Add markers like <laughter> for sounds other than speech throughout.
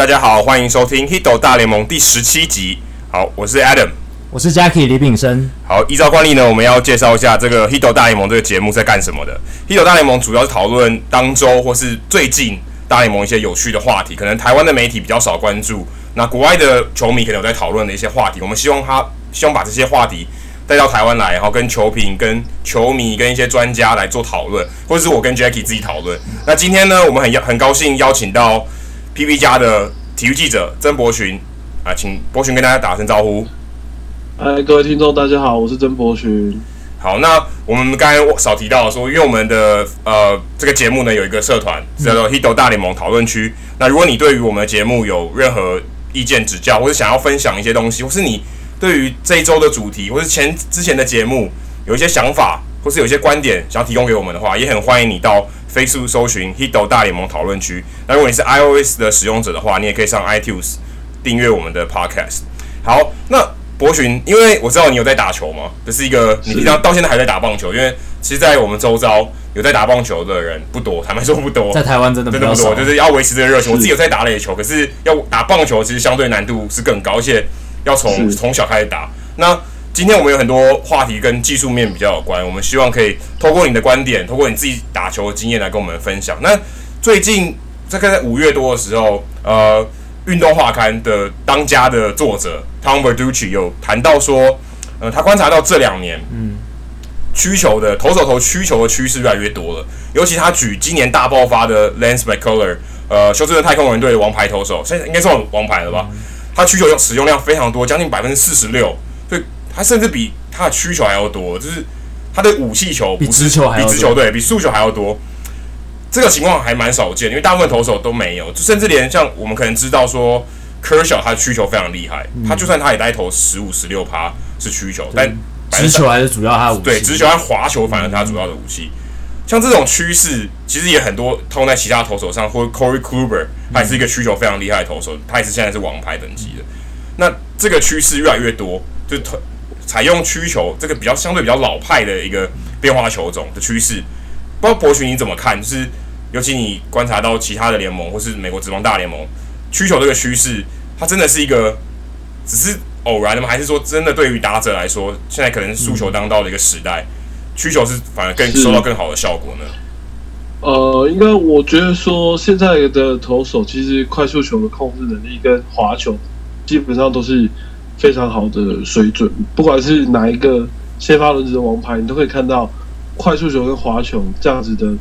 大家好，欢迎收听《Hito 大联盟》第十七集。好，我是 Adam，我是 Jackie 李炳生。好，依照惯例呢，我们要介绍一下这个《Hito 大联盟》这个节目在干什么的。《Hito 大联盟》主要是讨论当周或是最近大联盟一些有趣的话题，可能台湾的媒体比较少关注，那国外的球迷可能有在讨论的一些话题。我们希望他希望把这些话题带到台湾来，然后跟球评、跟球迷、跟一些专家来做讨论，或者是我跟 Jackie 自己讨论。那今天呢，我们很很高兴邀请到 PP 家的体育记者曾博群啊，请博群跟大家打声招呼。嗨，各位听众，大家好，我是曾博群。好，那我们刚才少提到说，因为我们的呃这个节目呢有一个社团叫做 Hito 大联盟讨论区。那如果你对于我们的节目有任何意见指教，或是想要分享一些东西，或是你对于这一周的主题，或是前之前的节目有一些想法，或是有一些观点想要提供给我们的话，也很欢迎你到 Facebook 搜寻 Hito 大联盟讨论区。那如果你是 iOS 的使用者的话，你也可以上 iTunes 订阅我们的 Podcast。好，那博勋，因为我知道你有在打球嘛，这是一个你平常到现在还在打棒球，因为其实，在我们周遭有在打棒球的人不多，坦白说不多，在台湾真的真的不多，就是要维持这个热情。我自己有在打垒球，可是要打棒球，其实相对难度是更高，而且。要从从小开始打。那今天我们有很多话题跟技术面比较有关，我们希望可以透过你的观点，透过你自己打球的经验来跟我们分享。那最近大概在五月多的时候，呃，运动画刊的当家的作者 Tom Verducci 有谈到说，呃，他观察到这两年，嗯，曲球的投手投曲球的趋势越来越多了。尤其他举今年大爆发的 Lance McCuller，呃，休斯顿太空人队的王牌投手，现在应该算王牌了吧？他曲球用使用量非常多，将近百分之四十六，他甚至比他的曲球还要多，就是他的武器球比直球还要，比直球对比速球还要多。这个情况还蛮少见，因为大部分投手都没有，就甚至连像我们可能知道说，Kershaw 他的曲球非常厉害，嗯、他就算他也带投十五十六趴是曲球，但直球还是主要他的武器，对直球和滑球反而是他主要的武器。嗯像这种趋势，其实也很多通在其他投手上，或者 Corey Kluber，他也是一个曲球非常厉害的投手，他也是现在是王牌等级的。那这个趋势越来越多，就采用曲球这个比较相对比较老派的一个变化球种的趋势。不知道博群你怎么看？就是尤其你观察到其他的联盟，或是美国职棒大联盟，曲球这个趋势，它真的是一个只是偶然的吗？还是说真的对于打者来说，现在可能速球当道的一个时代？曲球是反而更收到更好的效果呢？呃，应该我觉得说，现在的投手其实快速球的控制能力跟滑球基本上都是非常好的水准。不管是哪一个先发轮子的王牌，你都可以看到快速球跟滑球这样子的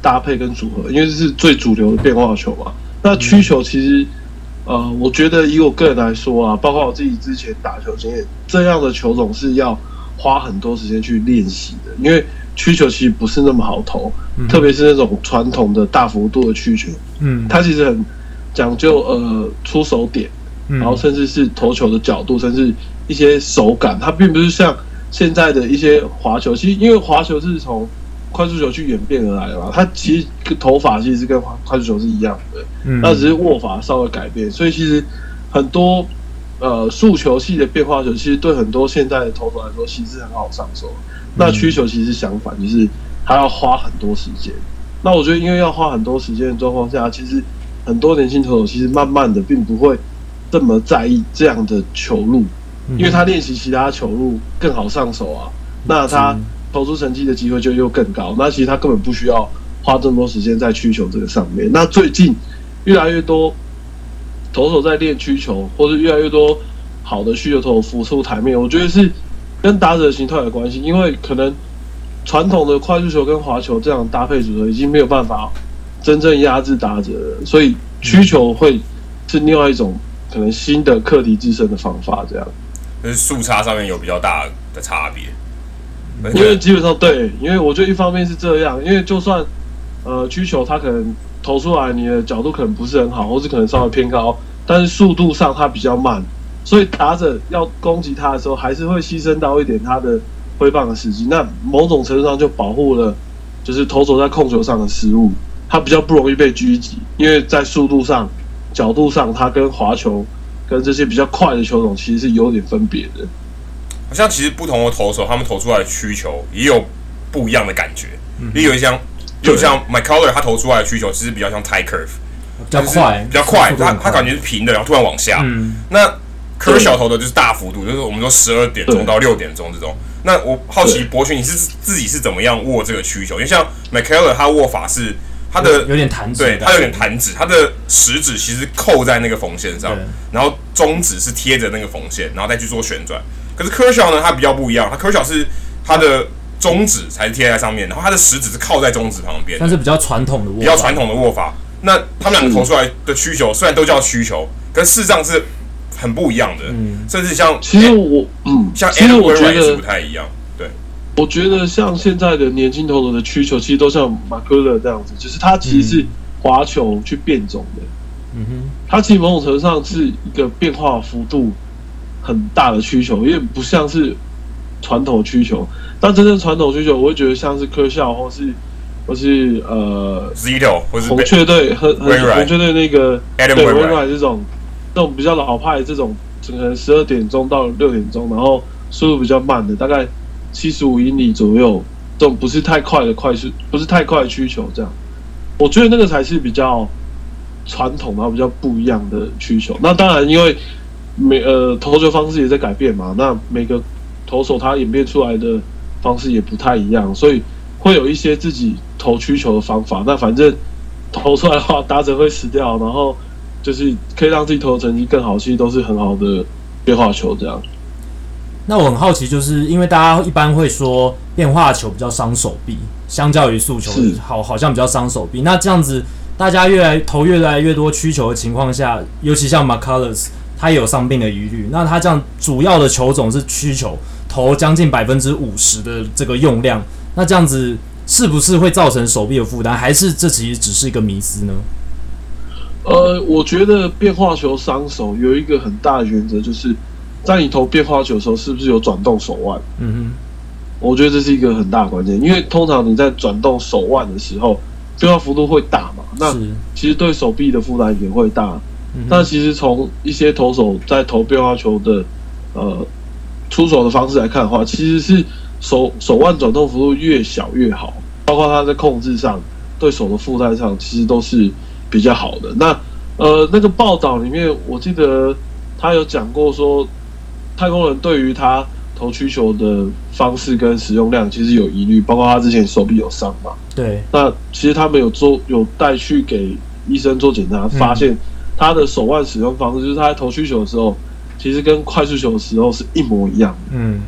搭配跟组合，因为这是最主流的变化球嘛。那曲球其实，呃，我觉得以我个人来说啊，包括我自己之前打球经验，这样的球种是要。花很多时间去练习的，因为曲球其实不是那么好投，嗯、特别是那种传统的大幅度的曲球，嗯，它其实很讲究呃出手点，然后甚至是投球的角度，甚至一些手感，它并不是像现在的一些滑球，其实因为滑球是从快速球去演变而来的嘛，它其实投法其实是跟快速球是一样的，嗯，那只是握法稍微改变，所以其实很多。呃，速球系的变化球其实对很多现在的投手来说，其实很好上手。那曲球其实相反，就是它要花很多时间。那我觉得，因为要花很多时间的状况下，其实很多年轻投手其实慢慢的并不会这么在意这样的球路，因为他练习其他球路更好上手啊。那他投出成绩的机会就又更高。那其实他根本不需要花这么多时间在曲球这个上面。那最近越来越多。投手在练曲球，或是越来越多好的曲球投手浮出台面，我觉得是跟打者的形态有关系。因为可能传统的快速球跟滑球这样搭配组合已经没有办法真正压制打者了，所以曲球会是另外一种可能新的课题自身的方法。这样，就是速差上面有比较大的差别。因为基本上对，因为我觉得一方面是这样，因为就算呃曲球它可能。投出来，你的角度可能不是很好，或是可能稍微偏高，但是速度上它比较慢，所以打者要攻击它的时候，还是会牺牲到一点它的挥棒的时机。那某种程度上就保护了，就是投手在控球上的失误，它比较不容易被狙击，因为在速度上、角度上，它跟滑球跟这些比较快的球种其实是有点分别的。好像其实不同的投手，他们投出来的曲球也有不一样的感觉，也有一项。就像 McCullers 他投出来的曲球，其实比较像 tight curve，比较快，比较快，他他感觉是平的，然后突然往下。嗯，那 Kershaw 投的就是大幅度，就是我们说十二点钟到六点钟这种。那我好奇博勋，你是自己是怎么样握这个曲球？因为像 McKellar 他握法是他的有点弹指，对，他有点弹指，他的食指其实扣在那个缝线上，然后中指是贴着那个缝线，然后再去做旋转。可是 Kershaw 呢，他比较不一样，他 Kershaw 是他的中指才是贴在上面，然后他的食指是靠在中指旁边，但是比较传统的握法，比较传统的握法。那他们两个投出来的需求虽然都叫需求，可是事实上是很不一样的，嗯，甚至像其实我嗯，像 Wainwright 也是不太一样。我觉得像现在的年轻投手的需求，其实都像马克勒这样子，就是他其实是滑球去变种的。嗯哼，他其实某种程度上是一个变化幅度很大的需求，因为不像是传统需求。但真正传统需求，我会觉得像是科校或是或是呃，Zito 或是红雀队和红雀队那个 Adam 对 Wainwright 这种这种比较老派这种，可能十二点钟到六点钟，然后速度比较慢的，大概。七十五英里左右，这种不是太快的快速，不是太快的曲球，这样，我觉得那个才是比较传统，然后比较不一样的曲球。那当然，因为每呃投球方式也在改变嘛，那每个投手他演变出来的方式也不太一样，所以会有一些自己投曲球的方法。那反正投出来的话，打者会死掉，然后就是可以让自己投的成绩更好，其实都是很好的变化球这样。那我很好奇，就是因为大家一般会说变化球比较伤手臂，相较于速球，好好像比较伤手臂。那这样子，大家越来投越来越多曲球的情况下，尤其像 McCullers，他也有伤病的疑虑。那他这样主要的球种是曲球，投将近百分之五十的这个用量，那这样子是不是会造成手臂的负担？还是这其实只是一个迷思呢？呃，我觉得变化球伤手有一个很大的原则就是。在你投变化球的时候，是不是有转动手腕？嗯哼，我觉得这是一个很大的关键，因为通常你在转动手腕的时候，变化幅度会大嘛，那其实对手臂的负担也会大。但其实从一些投手在投变化球的呃出手的方式来看的话，其实是手手腕转动幅度越小越好，包括他在控制上对手的负担上，其实都是比较好的。那呃那个报道里面，我记得他有讲过说。太空人对于他投曲球的方式跟使用量其实有疑虑，包括他之前手臂有伤嘛。对。那其实他们有做有带去给医生做检查，发现他的手腕使用方式，就是他在投曲球的时候，其实跟快速球的时候是一模一样的。嗯。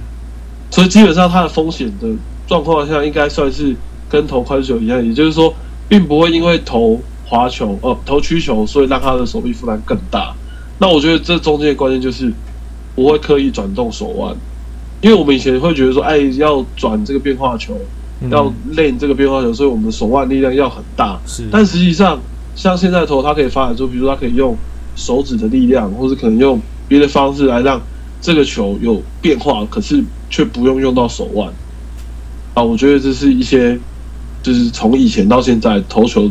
所以基本上他的风险的状况下，应该算是跟投快速球一样，也就是说，并不会因为投滑球呃投曲球，所以让他的手臂负担更大。那我觉得这中间的关键就是。不会刻意转动手腕，因为我们以前会觉得说，哎，要转这个变化球，嗯、要练这个变化球，所以我们的手腕力量要很大。是，但实际上，像现在投，它可以发展出，比如说它可以用手指的力量，或是可能用别的方式来让这个球有变化，可是却不用用到手腕。啊，我觉得这是一些，就是从以前到现在投球，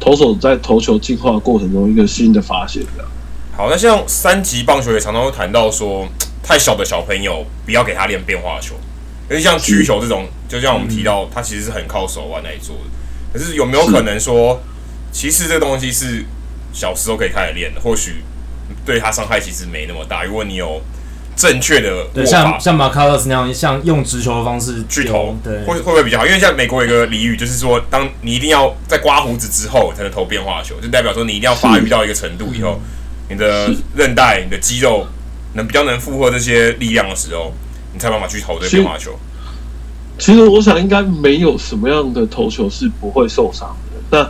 投手在投球进化过程中一个新的发现，这样。好，那像三级棒球也常常会谈到说，太小的小朋友不要给他练变化球，因为像曲球这种，就像我们提到，它其实是很靠手腕来做的。可是有没有可能说，其实这个东西是小时候可以开始练的？或许对他伤害其实没那么大。如果你有正确的，对，像像马卡洛斯那样，像用直球的方式去投，对，会会不会比较好？因为像美国有一个俚语，就是说，当你一定要在刮胡子之后才能投变化球，就代表说你一定要发育到一个程度以后。你的韧带、你的肌肉能比较能负荷这些力量的时候，你才有办法去投这个变化球。其实我想应该没有什么样的投球是不会受伤的。那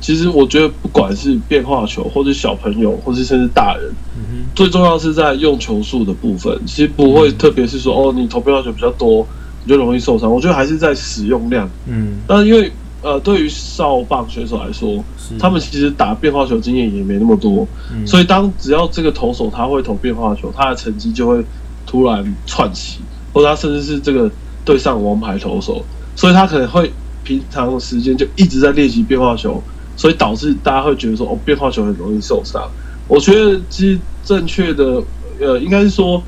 其实我觉得不管是变化球，或是小朋友，或是甚至大人，嗯，最重要是在用球数的部分。其实不会特别是说哦，你投变化球比较多，你就容易受伤。我觉得还是在使用量。嗯，但因为。呃，对于少棒选手来说，他们其实打变化球经验也没那么多，嗯、所以当只要这个投手他会投变化球，他的成绩就会突然窜起，或者他甚至是这个对上王牌投手，所以他可能会平常的时间就一直在练习变化球，所以导致大家会觉得说，哦，变化球很容易受伤。我觉得其实正确的，呃，应该是说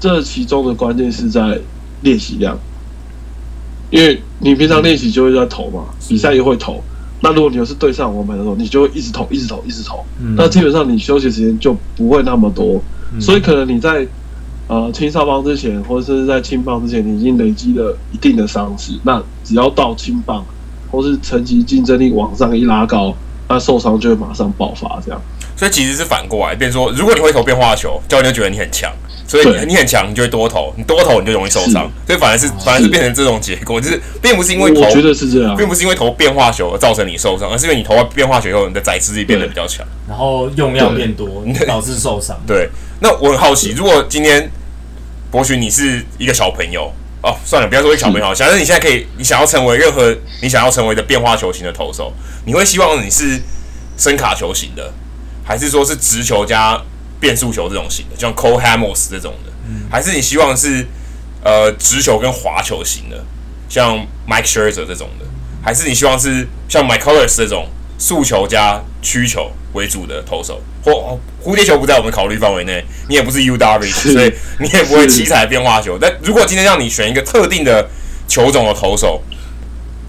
这其中的关键是在练习量。因为你平常练习就会在投嘛，比赛也会投，那如果你又是对上王牌的时候，你就会一直投，一直投，一直投。嗯、那基本上你休息时间就不会那么多，嗯、所以可能你在呃青少棒之前，或者是在青棒之前，你已经累积了一定的伤势。那只要到青棒，或是成绩竞争力往上一拉高，那受伤就会马上爆发。这样，所以其实是反过来，变成说，如果你会投变化球，教练就觉得你很强。所以你很强，你就会多投，你多投你就容易受伤，所以反而是反而是变成这种结果，就是并不是因为投，我觉得是这样，并不是因为投变化球而造成你受伤，而是因为你投完变化球以后，你的载质力变得比较强，然后用量变多，导致受伤。对，那我很好奇，如果今天博学你是一个小朋友哦，算了，不要说一个小朋友，假设你现在可以，你想要成为任何你想要成为的变化球型的投手，你会希望你是声卡球型的，还是说是直球加变速球这种型的，像 Cole Hamels 这种的？还是你希望是呃直球跟滑球型的，像 Mike Scherzer 这种的，还是你希望是像 Mike Collins 这种速球加曲球为主的投手？或蝴蝶球不在我们考虑范围内，你也不是 Darvish，所以你也不会七彩变化球。但如果今天让你选一个特定的球种的投手，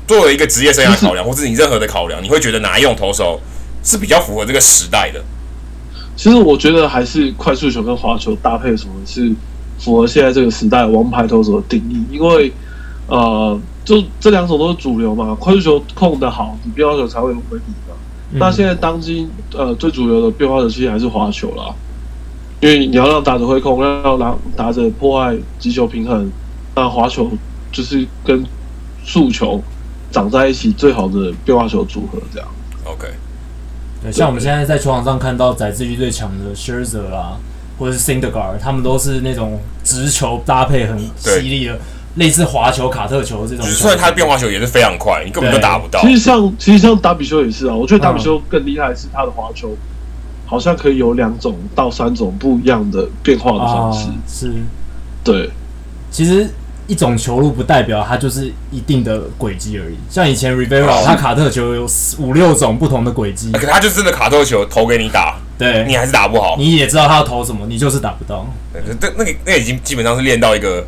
作为一个职业生涯考量，<laughs> 或是你任何的考量，你会觉得哪一种投手是比较符合这个时代的？其实我觉得还是快速球跟滑球搭配，什么是符合现在这个时代王牌投手的定义？因为呃，就这两种都是主流嘛。快速球控得好，你变化球才会有回比嘛。嗯、那现在当今呃最主流的变化球其实还是滑球啦，因为你要让打者挥控，要让打者破坏击球平衡，那滑球就是跟速球长在一起最好的变化球组合，这样。OK。对，像我们现在在球场上看到载脂率最强的 Scherzer 啦，或者是 Syndergaard，他们都是那种直球搭配很犀利的，类似滑球、卡特球这种。虽然他的变化球也是非常快，你根本就打不到。其实像其实像达比修也是啊，我觉得达比修更厉害的是他的滑球，好像可以有两种到三种不一样的变化的方式。是，对，其实。一种球路不代表它就是一定的轨迹而已。像以前 Rivera，他卡特球有五六种不同的轨迹，可他就真的卡特球投给你打，对，你还是打不好。你也知道他要投什么，你就是打不到。对，那那个那已经基本上是练到一个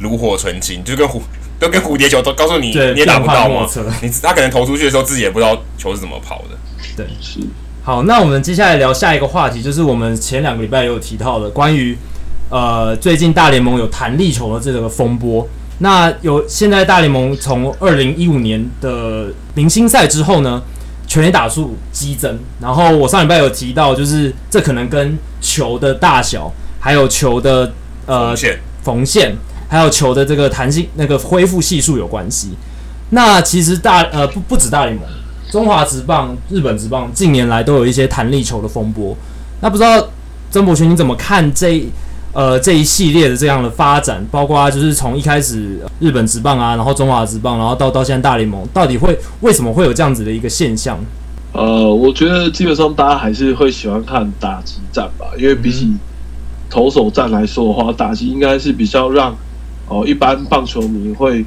炉火纯青，就跟蝴 <laughs> 都跟蝴蝶球都告诉你你也打不到嘛。你他可能投出去的时候自己也不知道球是怎么跑的。对，是。好，那我们接下来聊下一个话题，就是我们前两个礼拜也有提到的关于。呃，最近大联盟有弹力球的这个风波，那有现在大联盟从二零一五年的明星赛之后呢，全垒打数激增，然后我上礼拜有提到，就是这可能跟球的大小，还有球的呃缝线，缝线，还有球的这个弹性那个恢复系数有关系。那其实大呃不不止大联盟，中华职棒、日本职棒近年来都有一些弹力球的风波。那不知道曾博群你怎么看这？呃，这一系列的这样的发展，包括就是从一开始日本职棒啊，然后中华职棒，然后到到现在大联盟，到底会为什么会有这样子的一个现象？呃，我觉得基本上大家还是会喜欢看打击战吧，因为比起投手战来说的话，打击应该是比较让哦、呃、一般棒球迷会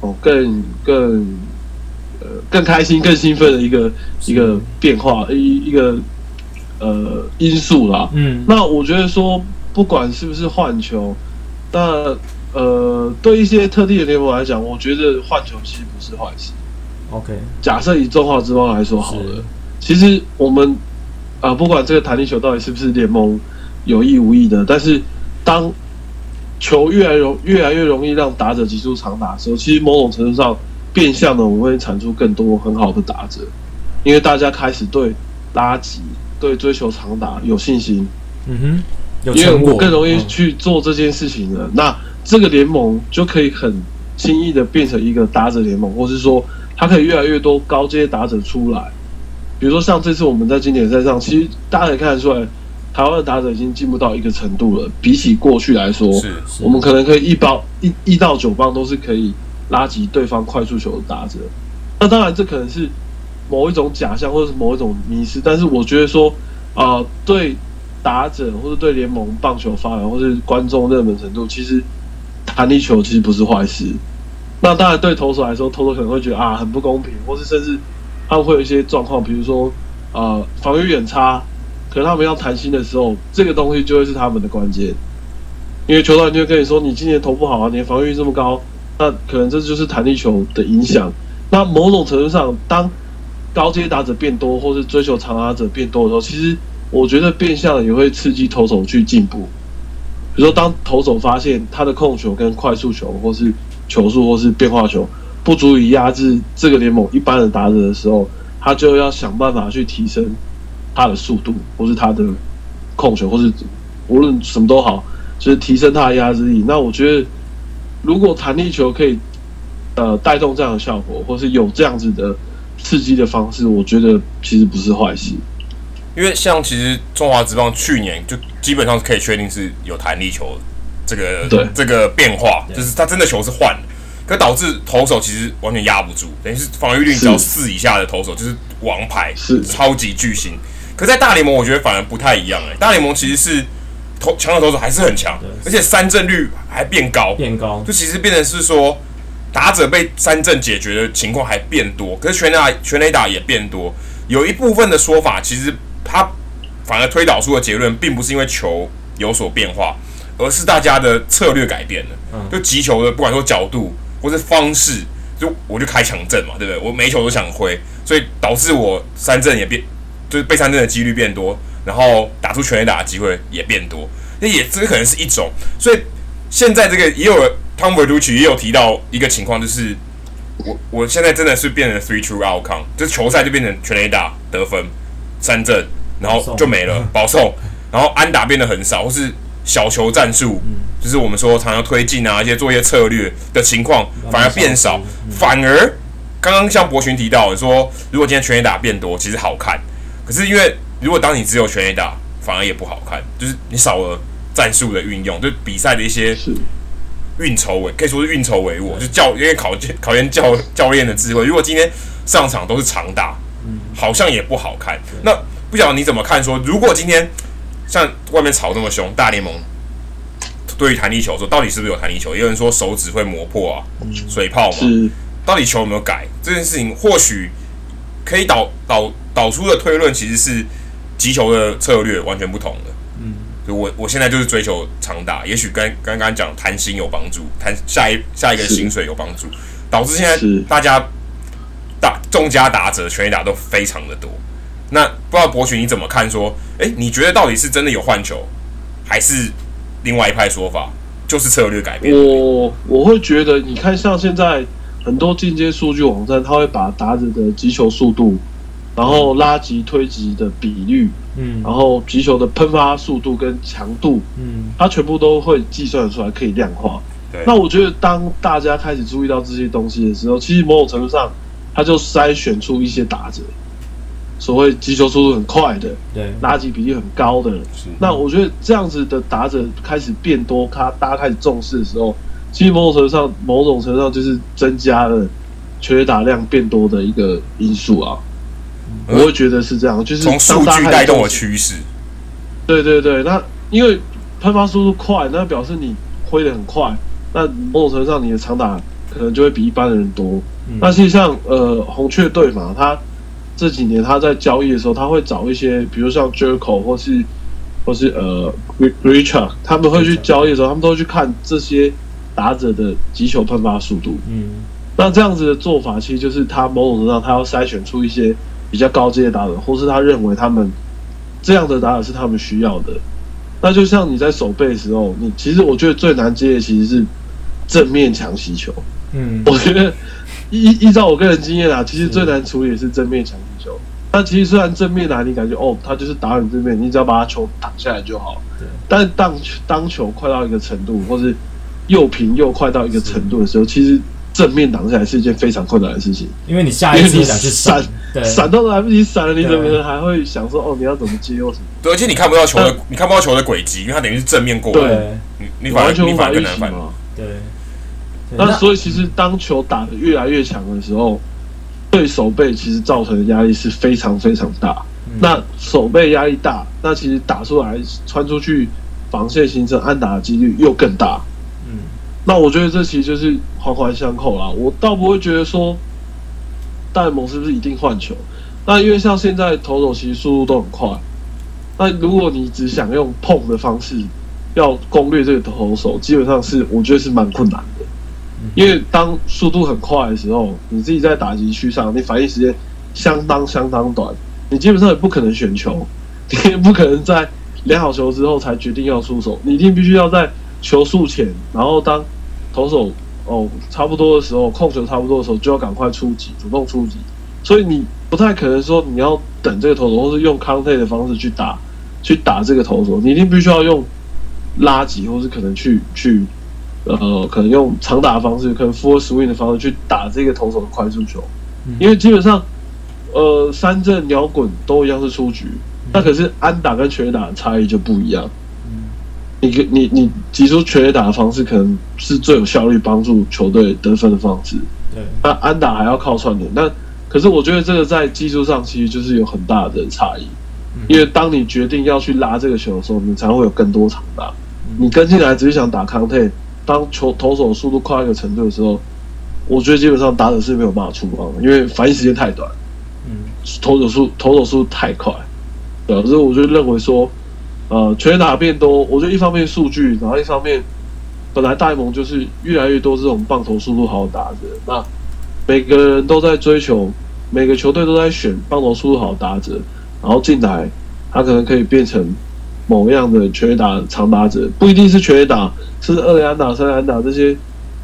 哦、呃、更更呃更开心、更兴奋的一个一个变化一一个呃因素啦。嗯，那我觉得说。不管是不是换球，那呃，对一些特定的联盟来讲，我觉得换球其实不是坏事。OK，假设以中华之邦来说好了，其实我们啊、呃，不管这个弹力球到底是不是联盟有意无意的，但是当球越来容越来越容易让打者击出长打的时候，其实某种程度上变相的我们会产出更多很好的打者，因为大家开始对拉击、对追求长打有信心。嗯哼。因为我更容易去做这件事情了，那这个联盟就可以很轻易的变成一个打者联盟，或是说它可以越来越多高阶打者出来。比如说像这次我们在经典赛上，其实大家可以看得出来，台湾的打者已经进步到一个程度了。比起过去来说，我们可能可以一包一一到九棒都是可以拉及对方快速球的打者。那当然这可能是某一种假象，或者是某一种迷失，但是我觉得说啊、呃，对。打者或者对联盟棒球发展，或是观众热门程度，其实弹力球其实不是坏事。那当然对投手来说，投手可能会觉得啊很不公平，或是甚至他们会有一些状况，比如说啊、防御远差，可能他们要弹心的时候，这个东西就会是他们的关键。因为球团就会跟你说，你今年投不好啊，你的防御这么高，那可能这就是弹力球的影响。那某种程度上，当高阶打者变多，或是追求长打者变多的时候，其实我觉得变相也会刺激投手去进步。比如说，当投手发现他的控球跟快速球，或是球速，或是变化球不足以压制这个联盟一般的打者的时候，他就要想办法去提升他的速度，或是他的控球，或是无论什么都好，就是提升他的压制力。那我觉得，如果弹力球可以呃带动这样的效果，或是有这样子的刺激的方式，我觉得其实不是坏事。因为像其实中华职棒去年就基本上可以确定是有弹力球这个对。这个变化，就是他真的球是换的，可导致投手其实完全压不住，等于是防御率只要四以下的投手就是王牌，是。超级巨星。可在大联盟，我觉得反而不太一样哎、欸，大联盟其实是投强的投手还是很强，而且三振率还变高，变高，就其实变成是说打者被三振解决的情况还变多，可是全打全垒打也变多，有一部分的说法其实。他反而推导出的结论，并不是因为球有所变化，而是大家的策略改变了。就击球的，不管说角度或是方式，就我就开强阵嘛，对不对？我每一球都想挥，所以导致我三振也变，就是被三振的几率变多，然后打出全垒打的机会也变多。那也这个可能是一种。所以现在这个也有 Tom Verducci 也有提到一个情况，就是我我现在真的是变成 three true outcome，就是球赛就变成全垒打得分三振。然后就没了，保送，然后安打变得很少，或是小球战术，就是我们说常常推进啊，一些作业策略的情况反而变少，反而刚刚像博群提到的说，如果今天全垒打变多，其实好看，可是因为如果当你只有全垒打，反而也不好看，就是你少了战术的运用，就比赛的一些运筹帷，可以说是运筹帷幄，就教因为考考验教教练的智慧，如果今天上场都是长打，好像也不好看，那。不晓得你怎么看？说如果今天像外面吵那么凶，大联盟对于弹力球说，到底是不是有弹力球？也有人说手指会磨破啊，水泡嘛。到底球有没有改？这件事情或许可以导导导出的推论，其实是击球的策略完全不同的。嗯，我我现在就是追求长打，也许跟刚刚讲弹心有帮助，弹下一下一个薪水有帮助，导致现在大家打众家打者全垒打都非常的多。那不知道博群你怎么看？说，诶、欸，你觉得到底是真的有换球，还是另外一派说法，就是策略改变？我我会觉得，你看像现在很多进阶数据网站，他会把打者的击球速度，然后拉击推击的比率，嗯，然后击球的喷发速度跟强度，嗯，它全部都会计算出来，可以量化。对。那我觉得，当大家开始注意到这些东西的时候，其实某种程度上，他就筛选出一些打者。所谓击球速度很快的，对，拉击比例很高的，是。那我觉得这样子的打者开始变多，他大家开始重视的时候，其实某种程度上，某种程度上就是增加了缺打量变多的一个因素啊。嗯、我会觉得是这样，就是从数据带动的趋势。对对对，那因为喷发速度快，那表示你挥的很快，那某种程度上你的长打可能就会比一般的人多。嗯、那其实像呃红雀队嘛，他。这几年他在交易的时候，他会找一些，比如像 Jerko 或是或是呃 Richard，他们会去交易的时候，他们都会去看这些打者的击球喷发速度。嗯，那这样子的做法，其实就是他某种程度上，他要筛选出一些比较高阶的打者，或是他认为他们这样的打者是他们需要的。那就像你在守备的时候，你其实我觉得最难接的其实是正面强袭球。嗯，我觉得。依依照我个人经验啊，其实最难处理的是正面抢击球。那其实虽然正面来，你感觉哦，他就是打你正面，你只要把他球挡下来就好。对。但当当球快到一个程度，或是又平又快到一个程度的时候，其实正面挡下来是一件非常困难的事情。因为你下一次想去闪，闪都来不及闪了，你怎么还会想说哦，你要怎么接或什么？对，而且你看不到球的，你看不到球的轨迹，因为它等于是正面过来。对。你你反而你反而更难反。对。那所以其实当球打得越来越强的时候，对手背其实造成的压力是非常非常大。那手背压力大，那其实打出来穿出去防线形成安打的几率又更大。嗯，那我觉得这其实就是环环相扣啦。我倒不会觉得说大联盟是不是一定换球？那因为像现在投手其实速度都很快。那如果你只想用碰的方式要攻略这个投手，基本上是我觉得是蛮困难的。因为当速度很快的时候，你自己在打击区上，你反应时间相当相当短，你基本上也不可能选球，<laughs> 你也不可能在量好球之后才决定要出手，你一定必须要在球速前，然后当投手哦差不多的时候，控球差不多的时候，就要赶快出击，主动出击。所以你不太可能说你要等这个投手，或是用 contact 的方式去打，去打这个投手，你一定必须要用拉击，或是可能去去呃，可能用长打的方式，可能 full swing 的方式去打这个投手的快速球，因为基本上呃三振鸟滚都一样是出局，那可是安打跟全垒打的差异就不一样。你你你提出全垒打的方式，可能是最有效率帮助球队得分的方式。对，那安打还要靠串联，那。可是我觉得这个在技术上其实就是有很大的差异，因为当你决定要去拉这个球的时候，你才会有更多长打。你跟进来只是想打 contact，当球投手速度快一个程度的时候，我觉得基本上打者是没有办法出棒的，因为反应时间太短，嗯投手速投手速度太快。对，所以我就认为说，呃，全打变多，我觉得一方面数据，然后一方面本来大联盟就是越来越多这种棒头速度好打者，那。每个人都在追求，每个球队都在选棒头速度好的打者，然后进来，他可能可以变成某样的全垒打长打者，不一定是全垒打，是二垒安打、三垒安打这些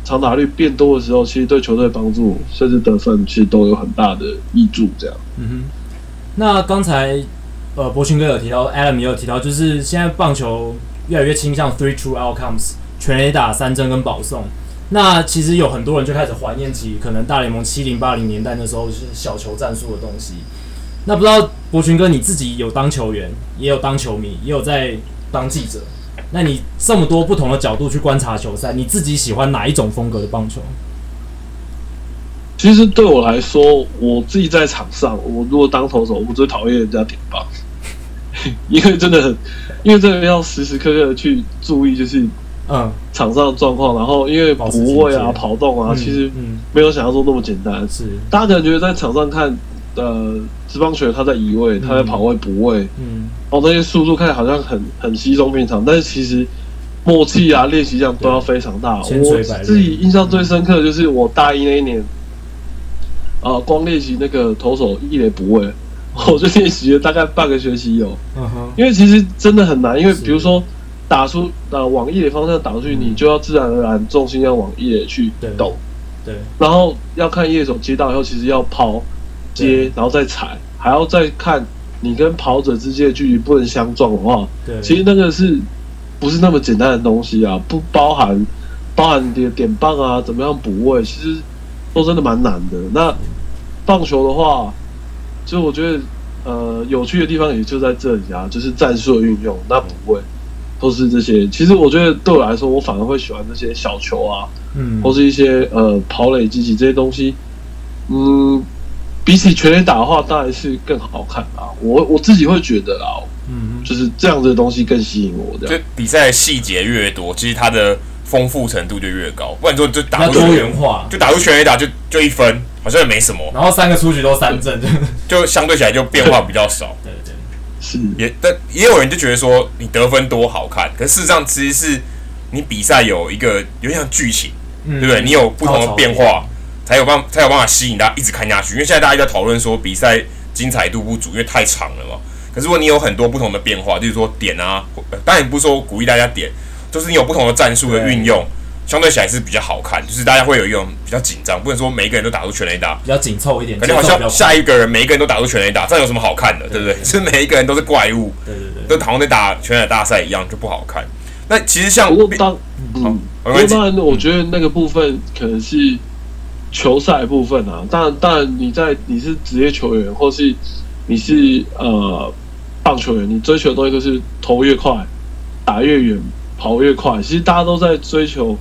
长打率变多的时候，其实对球队帮助甚至得分，其实都有很大的益助。这样，嗯哼。那刚才呃，博群哥有提到，Adam 也有提到，就是现在棒球越来越倾向 three true outcomes，全垒打、三振跟保送。那其实有很多人就开始怀念起可能大联盟七零八零年代那时候就是小球战术的东西。那不知道博群哥你自己有当球员，也有当球迷，也有在当记者。那你这么多不同的角度去观察球赛，你自己喜欢哪一种风格的棒球？其实对我来说，我自己在场上，我如果当投手，我最讨厌人家点棒，<laughs> 因为真的很，因为这个要时时刻刻的去注意，就是。嗯，场上的状况，然后因为补位啊、跑动啊，其实没有想象中那么简单。是，大家可能觉得在场上看，呃，职棒球员他在移位，他在跑位、补位，嗯，哦，那些速度看起来好像很很稀松平常，但是其实默契啊、练习量都要非常大。我自己印象最深刻的就是我大一那一年，啊，光练习那个投手一垒补位，我就练习了大概半个学期有。嗯哼，因为其实真的很难，因为比如说。打出呃往一垒方向打出去，你就要自然而然重心要往一垒去抖，对，然后要看一垒手接到以后，其实要抛接，然后再踩，还要再看你跟跑者之间的距离不能相撞的话，对，其实那个是不是那么简单的东西啊？不包含包含你的点棒啊，怎么样补位，其实都真的蛮难的。那棒球的话，就我觉得呃有趣的地方也就在这里啊，就是战术的运用，那补位。都是这些，其实我觉得对我来说，我反而会喜欢这些小球啊，嗯，或是一些呃跑垒、积极这些东西，嗯，比起全垒打的话，当然是更好看啊。我我自己会觉得啊，嗯，就是这样子的东西更吸引我。这样，就比赛细节越多，其实它的丰富程度就越高。不然说就打多元化，就打出全垒打就就一分，好像也没什么。然后三个出局都三振，就相对起来就变化比较少。<laughs> 对对。是也，但也有人就觉得说你得分多好看，可是事实上其实是你比赛有一个有点像剧情，嗯、对不对？你有不同的变化，才有办才有办法吸引大家一直看下去。因为现在大家在讨论说比赛精彩度不足，因为太长了嘛。可是如果你有很多不同的变化，就是说点啊，当然不是说鼓励大家点，就是你有不同的战术的运用。相对起来是比较好看，就是大家会有一种比较紧张，不能说每一个人都打出全垒打，比较紧凑一点，感觉好像下一个人每一个人都打出全垒打，这样有什么好看的，对不对？是每一个人都是怪物，对对对，都好像在打全垒大赛一样，就不好看。那其实像不过当嗯，不过当然，我觉得那个部分可能是球赛部分啊。但但，你在你是职业球员，或是你是呃棒球员，你追求的东西就是投越快，打越远，跑越快。其实大家都在追求。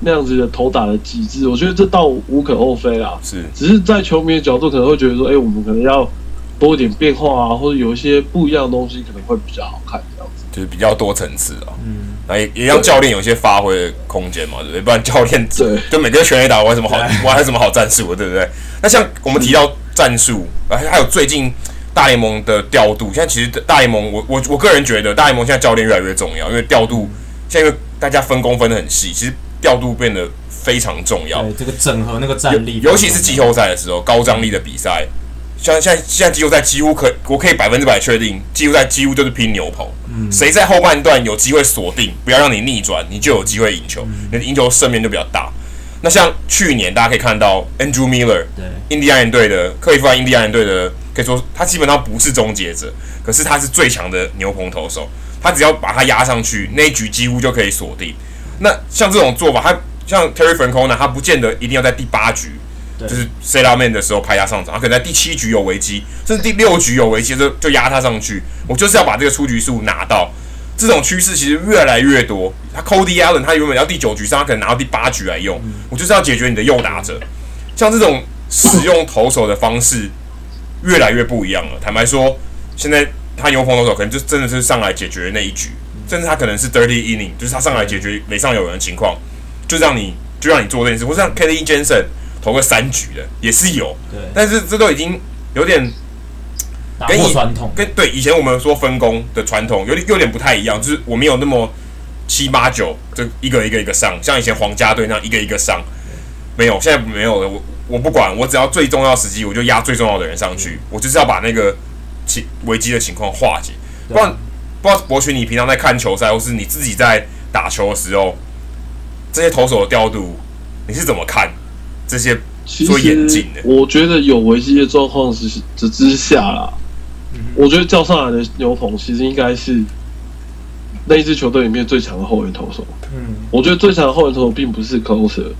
那样子的投打的机制，我觉得这倒无可厚非啊。是，只是在球迷的角度可能会觉得说，哎、欸，我们可能要多一点变化啊，或者有一些不一样的东西，可能会比较好看这样子。就是比较多层次啊。嗯，那也也让教练有一些发挥的空间嘛，对不对？不然教练对，就每个全垒打玩什么好玩，什么好战术，对不对？那像我们提到战术，还还有最近大联盟的调度，现在其实大联盟，我我我个人觉得大联盟现在教练越来越重要，因为调度现在因为大家分工分得很细，其实。调度变得非常重要。对，这个整合那个战力，尤其是季后赛的时候，高张力的比赛，像现在现在季后赛几乎可我可以百分之百确定，季后赛几乎就是拼牛棚。嗯，谁在后半段有机会锁定，不要让你逆转，你就有机会赢球，你的赢球胜面就比较大。那像去年大家可以看到，Andrew Miller，对，印第安人队的克利夫兰印第安人队的，可以说他基本上不是终结者，可是他是最强的牛棚投手，他只要把他压上去，那一局几乎就可以锁定。那像这种做法，他像 Terry Francona，他不见得一定要在第八局。就是 set up man 的时候拍他上场，他可能在第七局有危机，甚至第六局有危机，就就压他上去。我就是要把这个出局数拿到。这种趋势其实越来越多。他 Cody Allen 他原本要第九局上，他可能拿到第八局来用。我就是要解决你的右打者。像这种使用投手的方式越来越不一样了。坦白说，现在他牛棚投手可能就真的是上来解决那一局，甚至他可能是 dirty inning，就是他上来解决垒上有人的情况，就让你就让你做这件事。或者像 Kenley Jansen。投个三局的也是有，对，但是这都已经有点跟传统，跟对以前我们说分工的传统有点有点不太一样，就是我没有那么七八九就一个一个一个上，像以前皇家队那样一个一个上，没有，现在没有了。我我不管，我只要最重要时机我就压最重要的人上去，我就是要把那个情危机的情况化解。不然不知道博群，你平常在看球赛或是你自己在打球的时候，这些投手的调度你是怎么看？这些做眼镜的，我觉得有危机的状况之之之下啦，嗯、我觉得叫上来的牛棚其实应该是那一支球队里面最强的后援投手。嗯，我觉得最强的后援投手并不是 closer，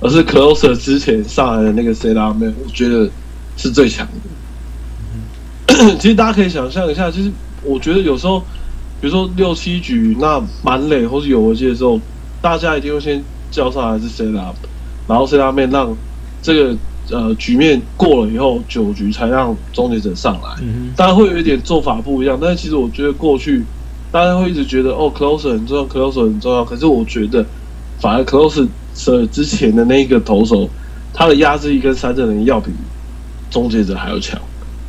而是 closer 之前上来的那个 setup man，我觉得是最强的。嗯、<coughs> 其实大家可以想象一下，就是我觉得有时候，比如说六七局那满垒或是有危机的时候，大家一定会先叫上来是 setup。然后是他们让这个呃局面过了以后，九局才让终结者上来。嗯，当然会有一点做法不一样，但是其实我觉得过去大家会一直觉得哦，closer 很重要，closer 很重要。可是我觉得反而 closer 之前的那个投手，他的压制力跟三振能力要比终结者还要强。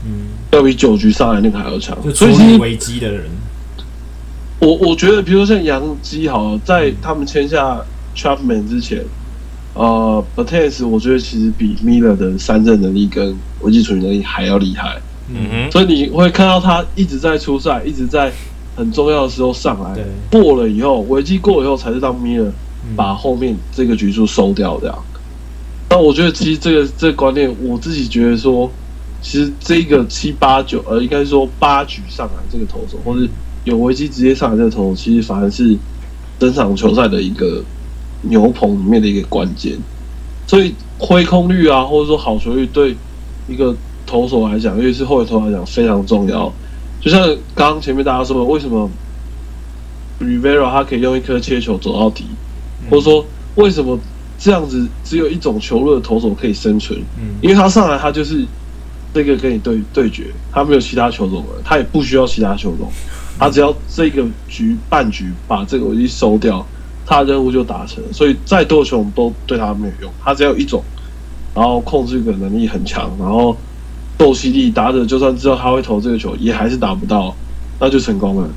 嗯，要比九局上来那个还要强。就处理危机的人，我我觉得，比如说像杨基，好了，在他们签下 Chapman 之前。呃 Betances 我觉得其实比 Miller 的三振能力跟危机处理能力还要厉害。嗯哼，所以你会看到他一直在出赛，一直在很重要的时候上来，过了以后，危机过了以后，才是让 Miller 把后面这个局数收掉这样。那我觉得其实这个这个观念，我自己觉得说，其实这个七八九呃，应该说八局上来这个投手，或是有危机直接上来这个投手，其实反而是整场球赛的一个。牛棚里面的一个关键，所以挥空率啊，或者说好球率，对一个投手来讲，尤其是后卫投手来讲非常重要。就像刚刚前面大家说的，为什么 Rivera 他可以用一颗切球走到底，或者说为什么这样子只有一种球路的投手可以生存？嗯因为他上来他就是这个跟你对对决，他没有其他球种了，他也不需要其他球种，他只要这个局半局把这个东西收掉。他的任务就达成了，所以再多的球都对他没有用。他只要有一种，然后控制的能力很强，然后斗气力，打者就算知道他会投这个球，也还是打不到，那就成功了。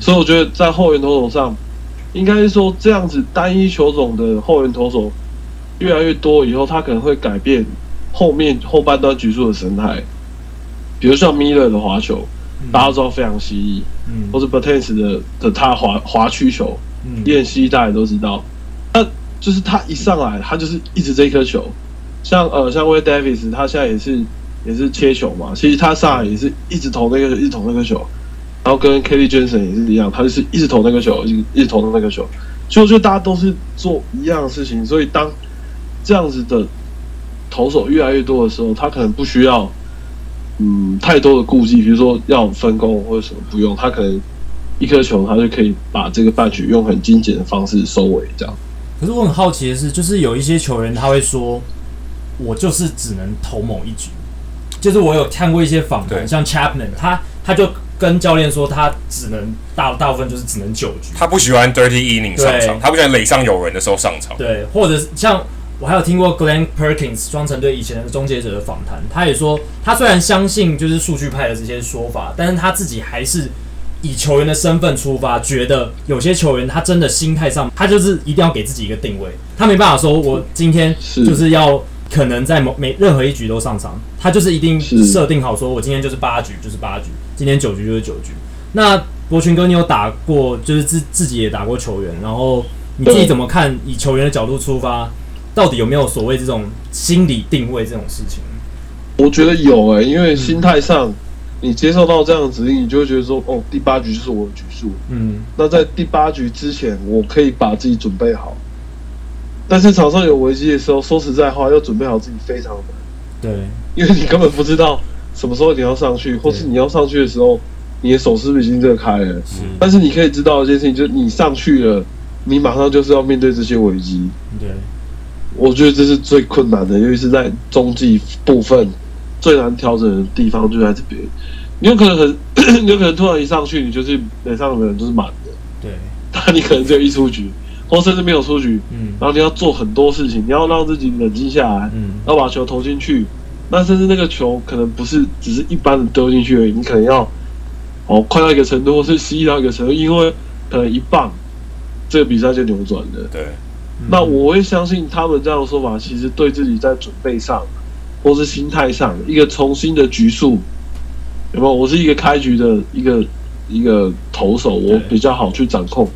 所以我觉得在后援投手上，应该是说这样子单一球种的后援投手越来越多以后，他可能会改变后面后半段局数的生态。比如像 Miller 的滑球，大家都知道非常犀利，嗯，或者 Betances 的的他滑滑曲球。嗯。练习大家都知道，那就是他一上来，他就是一直这一颗球，像呃像 Wade Davis，他现在也是也是切球嘛，其实他上来也是一直投那个一直投那个球，然后跟 Kenley Jansen 也是一样，他就是一直投那个球，一直一直投那个球，所以我觉得大家都是做一样的事情，所以当这样子的投手越来越多的时候，他可能不需要嗯太多的顾忌，比如说要分工或者什么不用，他可能。一颗球，他就可以把这个半局用很精简的方式收尾，这样。可是我很好奇的是，就是有一些球员他会说，我就是只能投某一局。就是我有看过一些访谈，像 Chapman，他他就跟教练说，他只能大大部分就是只能九局。他不喜欢 dirty inning 上场，他不喜欢垒上有人的时候上场。对，或者像我还有听过 Glenn Perkins 双城队以前的终结者的访谈，他也说，他虽然相信就是数据派的这些说法，但是他自己还是。以球员的身份出发，觉得有些球员他真的心态上，他就是一定要给自己一个定位，他没办法说，我今天就是要可能在某每任何一局都上场，他就是一定设定好，说我今天就是八局就是八局，今天九局就是九局。那博群哥，你有打过，就是自自己也打过球员，然后你自己怎么看？以球员的角度出发，到底有没有所谓这种心理定位这种事情？我觉得有诶、欸，因为心态上，你接受到这样的指令，你就会觉得说，哦，第八局就是我的局数。嗯，那在第八局之前，我可以把自己准备好。但是场上有危机的时候，说实在话，要准备好自己非常难。对，因为你根本不知道什么时候你要上去，或是你要上去的时候，你的手是不是已经热开了？是。但是你可以知道一件事情，就是你上去了，你马上就是要面对这些危机。对，我觉得这是最困难的，尤其是在中继部分最难调整的地方就在这边。你有可能很，<coughs> 你有可能突然一上去，你就是脸上的人都是满的。对，但你可能只有一出局。或甚至没有出局，嗯，然后你要做很多事情，你要让自己冷静下来，嗯，要把球投进去，那甚至那个球可能不是只是一般的丢进去而已，你可能要哦快到一个程度，或是失忆到一个程度，因为可能一棒，这个比赛就扭转了。对，那我会相信他们这样的说法，其实对自己在准备上，或是心态上一个重新的局数，有没有？我是一个开局的一个一个投手，我比较好去掌控。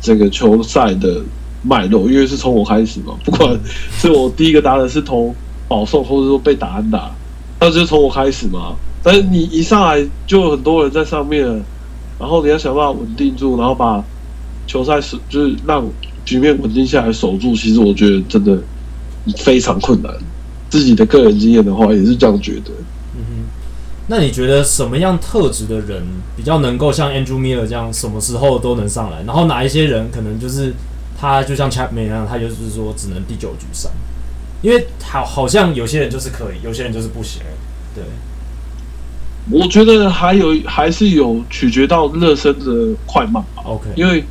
这个球赛的脉络，因为是从我开始嘛，不管是我第一个打的是投保送，或者说被打安打，那就是从我开始嘛。但是你一上来就有很多人在上面，然后你要想办法稳定住，然后把球赛是，就是让局面稳定下来守住。其实我觉得真的非常困难。自己的个人经验的话，也是这样觉得。嗯哼那你觉得什么样特质的人比较能够像 Andrew Miller 这样，什么时候都能上来？然后哪一些人可能就是他就像 Chapman 一样，他就是说只能第九局上，因为好好像有些人就是可以，有些人就是不行。对，我觉得还有还是有取决到热身的快慢吧。OK，因为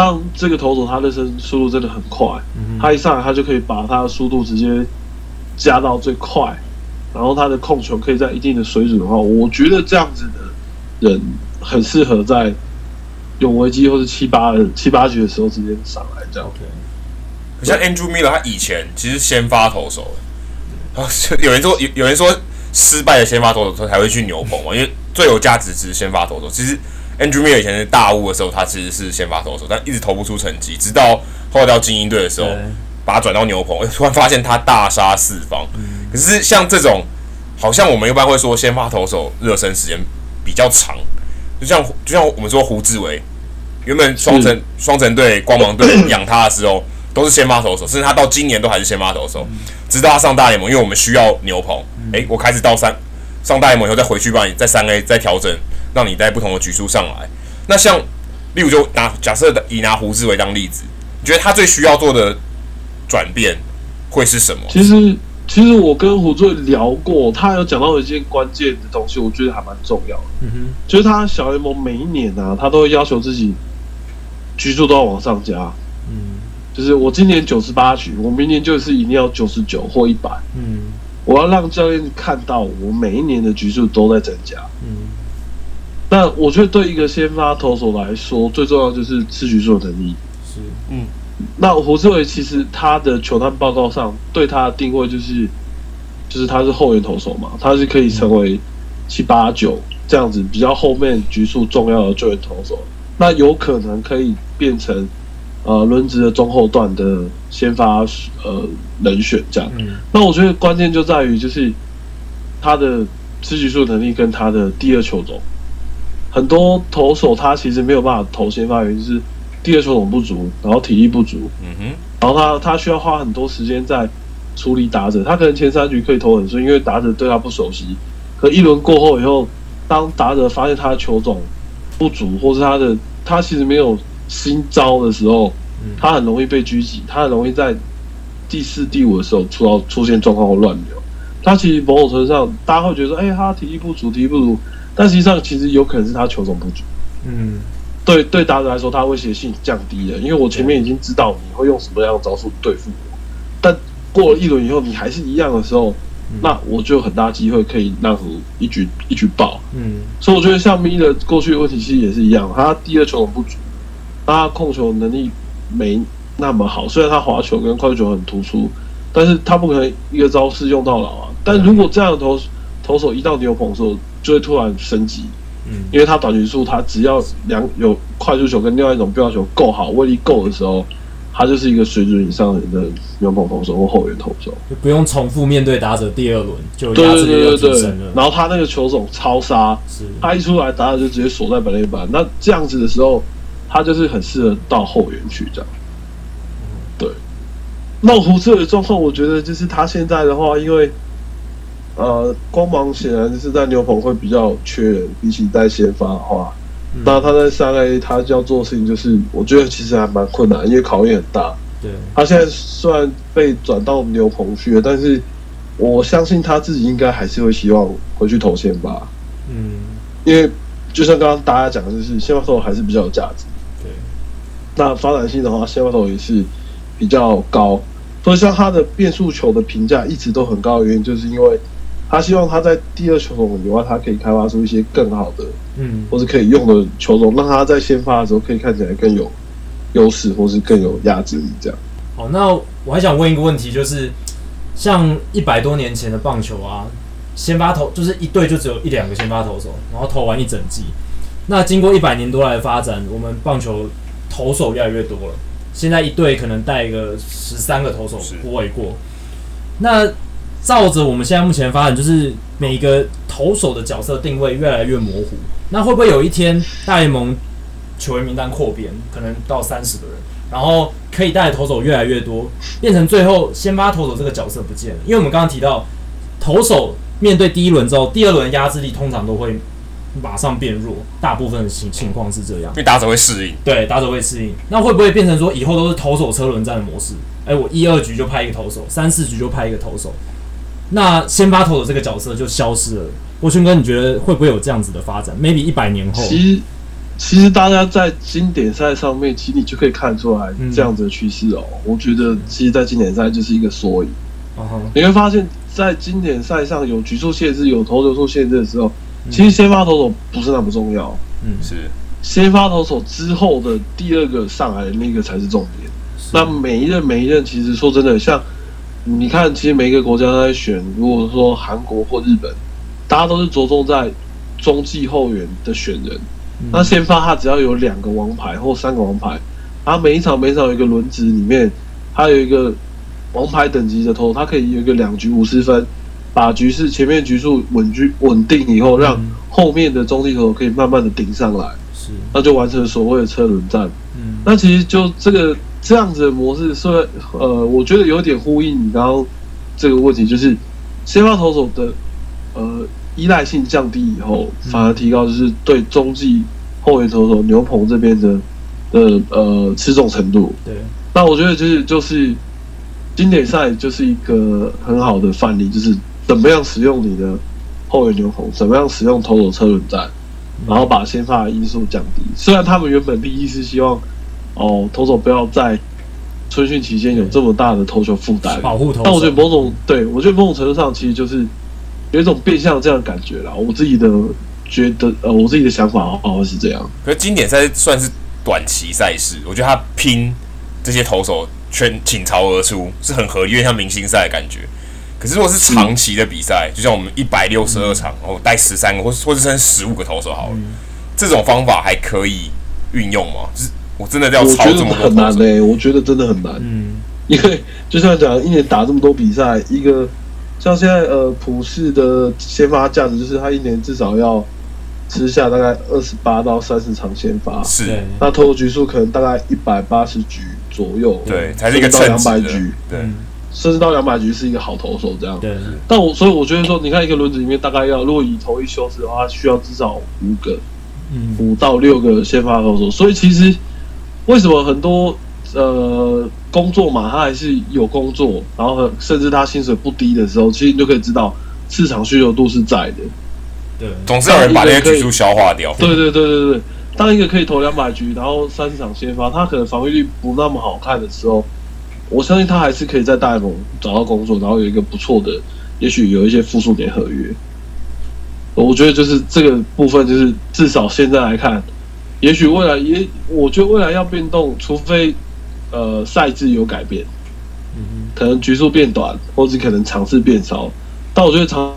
当这个投手他的身速度真的很快，嗯、他一上来他就可以把他的速度直接加到最快。然后他的控球可以在一定的水准的话，我觉得这样子的人很适合在永危机或是七八七八局的时候直接上来这样。Okay. 像 Andrew Miller 他以前其实先发投手，然后有人说有有人说失败的先发投手他才会去牛棚嘛，因为最有价值只是先发投手。其实 Andrew Miller 以前是大物的时候，他其实是先发投手，但一直投不出成绩，直到后来到精英队的时候，把他转到牛棚，<laughs> 突然发现他大杀四方。可是像这种，好像我们一般会说先发投手热身时间比较长，就像就像我们说胡志伟，原本双城双城队、光芒队养他的时候都是先发投手，甚至他到今年都还是先发投手，直到他上大联盟，因为我们需要牛棚，诶，我开始到三上大联盟以后再回去帮你在三 A 再调整，让你在不同的局数上来。那像例如就拿假设以拿胡志为当例子，你觉得他最需要做的转变会是什么？其实。其实我跟胡志聊过，他有讲到一件关键的东西，我觉得还蛮重要的。嗯哼，就是他小联盟每一年啊，他都会要求自己局数都要往上加。嗯，就是我今年九十八局，我明年就是一定要九十九或一百。嗯，我要让教练看到我每一年的局数都在增加。嗯，那我觉得对一个先发投手来说，最重要就是吃局数的能力。是，嗯。那胡志伟其实他的球探报告上对他的定位就是，就是他是后援投手嘛，他是可以成为七八九这样子比较后面局数重要的救援投手，那有可能可以变成呃轮值的中后段的先发呃人选这样。那我觉得关键就在于就是他的吃局数能力跟他的第二球种，很多投手他其实没有办法投先发，原因就是。第二球种不足，然后体力不足，嗯哼，然后他他需要花很多时间在处理打者，他可能前三局可以投很顺，因为打者对他不熟悉。可一轮过后以后，当打者发现他的球种不足，或是他的他其实没有新招的时候，他很容易被狙击，他很容易在第四、第五的时候出到出现状况或乱流。他其实某种程度上，大家会觉得说，哎、欸，他体力不足，体力不足，但实际上其实有可能是他球种不足，嗯。对对，打者来说，他威胁性降低了，因为我前面已经知道你会用什么样的招数对付我，但过了一轮以后，你还是一样的时候，那我就有很大机会可以让你一举一举爆。嗯，所以我觉得像咪的过去的问题其实也是一样，他第二球种不足，他控球能力没那么好，虽然他滑球跟快球很突出，但是他不可能一个招式用到老啊。但如果这样的投投手一到牛棚的时候，就会突然升级，嗯，因为他短局数，他只要两有快速球跟另外一种变化球够好，威力够的时候，他就是一个水准以上的牛棚投手或后援投手，就不用重复面对打者第二轮就对对对对对，然后他那个球种超杀，是。他一出来打者就直接锁在本垒板，那这样子的时候，他就是很适合到后援去这样。对，那胡子的状况，我觉得就是他现在的话，因为。呃，光芒显然是在牛棚会比较缺人，比起在先发的话，嗯、那他在三 A 他要做的事情就是，我觉得其实还蛮困难，因为考验很大。对，他现在虽然被转到牛棚去了，但是我相信他自己应该还是会希望回去投先发。嗯，因为就像刚刚大家讲的，就是先发投还是比较有价值。对，那发展性的话，先发投也是比较高，所以像他的变速球的评价一直都很高的原因，就是因为。他希望他在第二球种以外，他可以开发出一些更好的，嗯，或是可以用的球种，让他在先发的时候可以看起来更有优势，或是更有压制力。这样。好，那我还想问一个问题，就是像一百多年前的棒球啊，先发投就是一队就只有一两个先发投手，然后投完一整季。那经过一百年多来的发展，我们棒球投手越来越多了，现在一队可能带一个十三个投手不为过。那照着我们现在目前发展，就是每一个投手的角色定位越来越模糊。那会不会有一天大联盟球员名单扩编，可能到三十个人，然后可以带的投手越来越多，变成最后先发投手这个角色不见了？因为我们刚刚提到，投手面对第一轮之后，第二轮压制力通常都会马上变弱，大部分的情情况是这样。因为打者会适应，对，打者会适应。那会不会变成说以后都是投手车轮战的模式？哎，我一二局就派一个投手，三四局就派一个投手。那先发投手这个角色就消失了。国勋哥，你觉得会不会有这样子的发展？maybe 一百年后，其实其实大家在经典赛上面，其实你就可以看出来这样子的趋势哦。我觉得，其实，在经典赛就是一个缩影。你会发现在经典赛上有局数限制、有投球数限制的时候，其实先发投手不是那么重要。嗯，是先发投手之后的第二个上来的那个才是重点。那每一任每一任，其实说真的，像。你看，其实每一个国家都在选。如果说韩国或日本，大家都是着重在中继后援的选人。嗯、那先发他只要有两个王牌或三个王牌，他每一场每一场有一个轮值里面，他有一个王牌等级的投，他可以有一个两局五十分，把局势前面局数稳居稳定以后，让后面的中继投可以慢慢的顶上来，是，那就完成所谓的车轮战。嗯，那其实就这个。这样子的模式，虽然呃，我觉得有点呼应你刚刚这个问题，就是先发投手的呃依赖性降低以后，反而提高就是对中继后援投手牛棚这边的的呃吃重程度。对，那我觉得就是就是经典赛就是一个很好的范例，就是怎么样使用你的后援牛棚，怎么样使用投手车轮战，然后把先发的因素降低。虽然他们原本第一是希望。哦，投手不要在春训期间有这么大的投球负担，保护投手。但我觉得某种对我觉得某种程度上，其实就是有一种变相这样的感觉啦。我自己的觉得，呃，我自己的想法哦是这样。可是经典赛算是短期赛事，我觉得他拼这些投手全倾巢而出是很合理，因为像明星赛的感觉。可是如果是长期的比赛，就像我们一百六十二场，然后带十三个或或者剩十五个投手好了，嗯、这种方法还可以运用吗？就是。我真的要操这么多，我觉得很难嘞、欸，我觉得真的很难。嗯，因为就像讲，一年打这么多比赛，一个像现在呃普世的先发价值，就是他一年至少要吃下大概二十八到三十场先发。是，那投局数可能大概一百八十局左右。对，才是一个到两百局。对，甚至到两百局是一个好投手这样。对。但我所以我觉得说，你看一个轮子里面大概要，如果以投一休四的话，需要至少五个，嗯，五到六个先发投手。所以其实。为什么很多呃工作嘛，他还是有工作，然后甚至他薪水不低的时候，其实你就可以知道市场需求度是在的。对，总是有人把那些局数消化掉。对对对对对，当一个可以投两百局，然后三十场先发，他可能防御率不那么好看的时候，我相信他还是可以在大联盟找到工作，然后有一个不错的，也许有一些复数点合约。我觉得就是这个部分，就是至少现在来看。也许未来也，我觉得未来要变动，除非呃赛制有改变，嗯，可能局数变短，或者可能场次变少。但我觉得场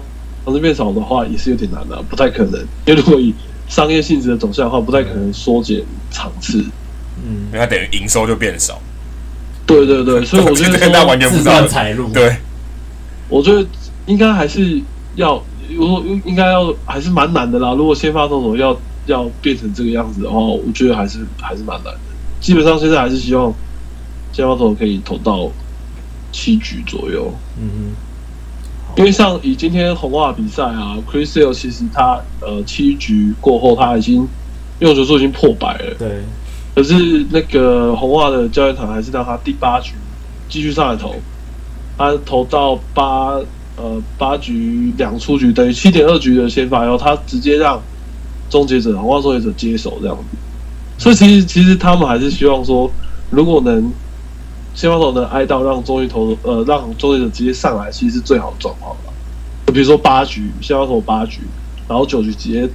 场次变少的话，也是有点难的，不太可能。因为如果以商业性质的走向的话，不太可能缩减场次。嗯，因为它等于营收就变少。对对对，所以我觉得那完全不知道 <laughs> 财路。对，我觉得应该还是要，如果应该要还是蛮难的啦。如果先发投手要要变成这个样子的话，我觉得还是还是蛮难的。基本上现在还是希望先发投可以投到七局左右。嗯哼，因为像以今天红袜比赛啊，Chris Sale 其实他呃七局过后他已经用球数已经破百了。对。可是那个红袜的教练团还是让他第八局继续上来投，他投到八呃八局两出局，等于七点二局的先发，然后他直接让终结者红袜终结者接手这样子。所以其实其实他们还是希望说，如果能先发投能挨到让终于投呃让终结者直接上来，其实是最好的状况了。就比如说八局先发投八局，然后九局直接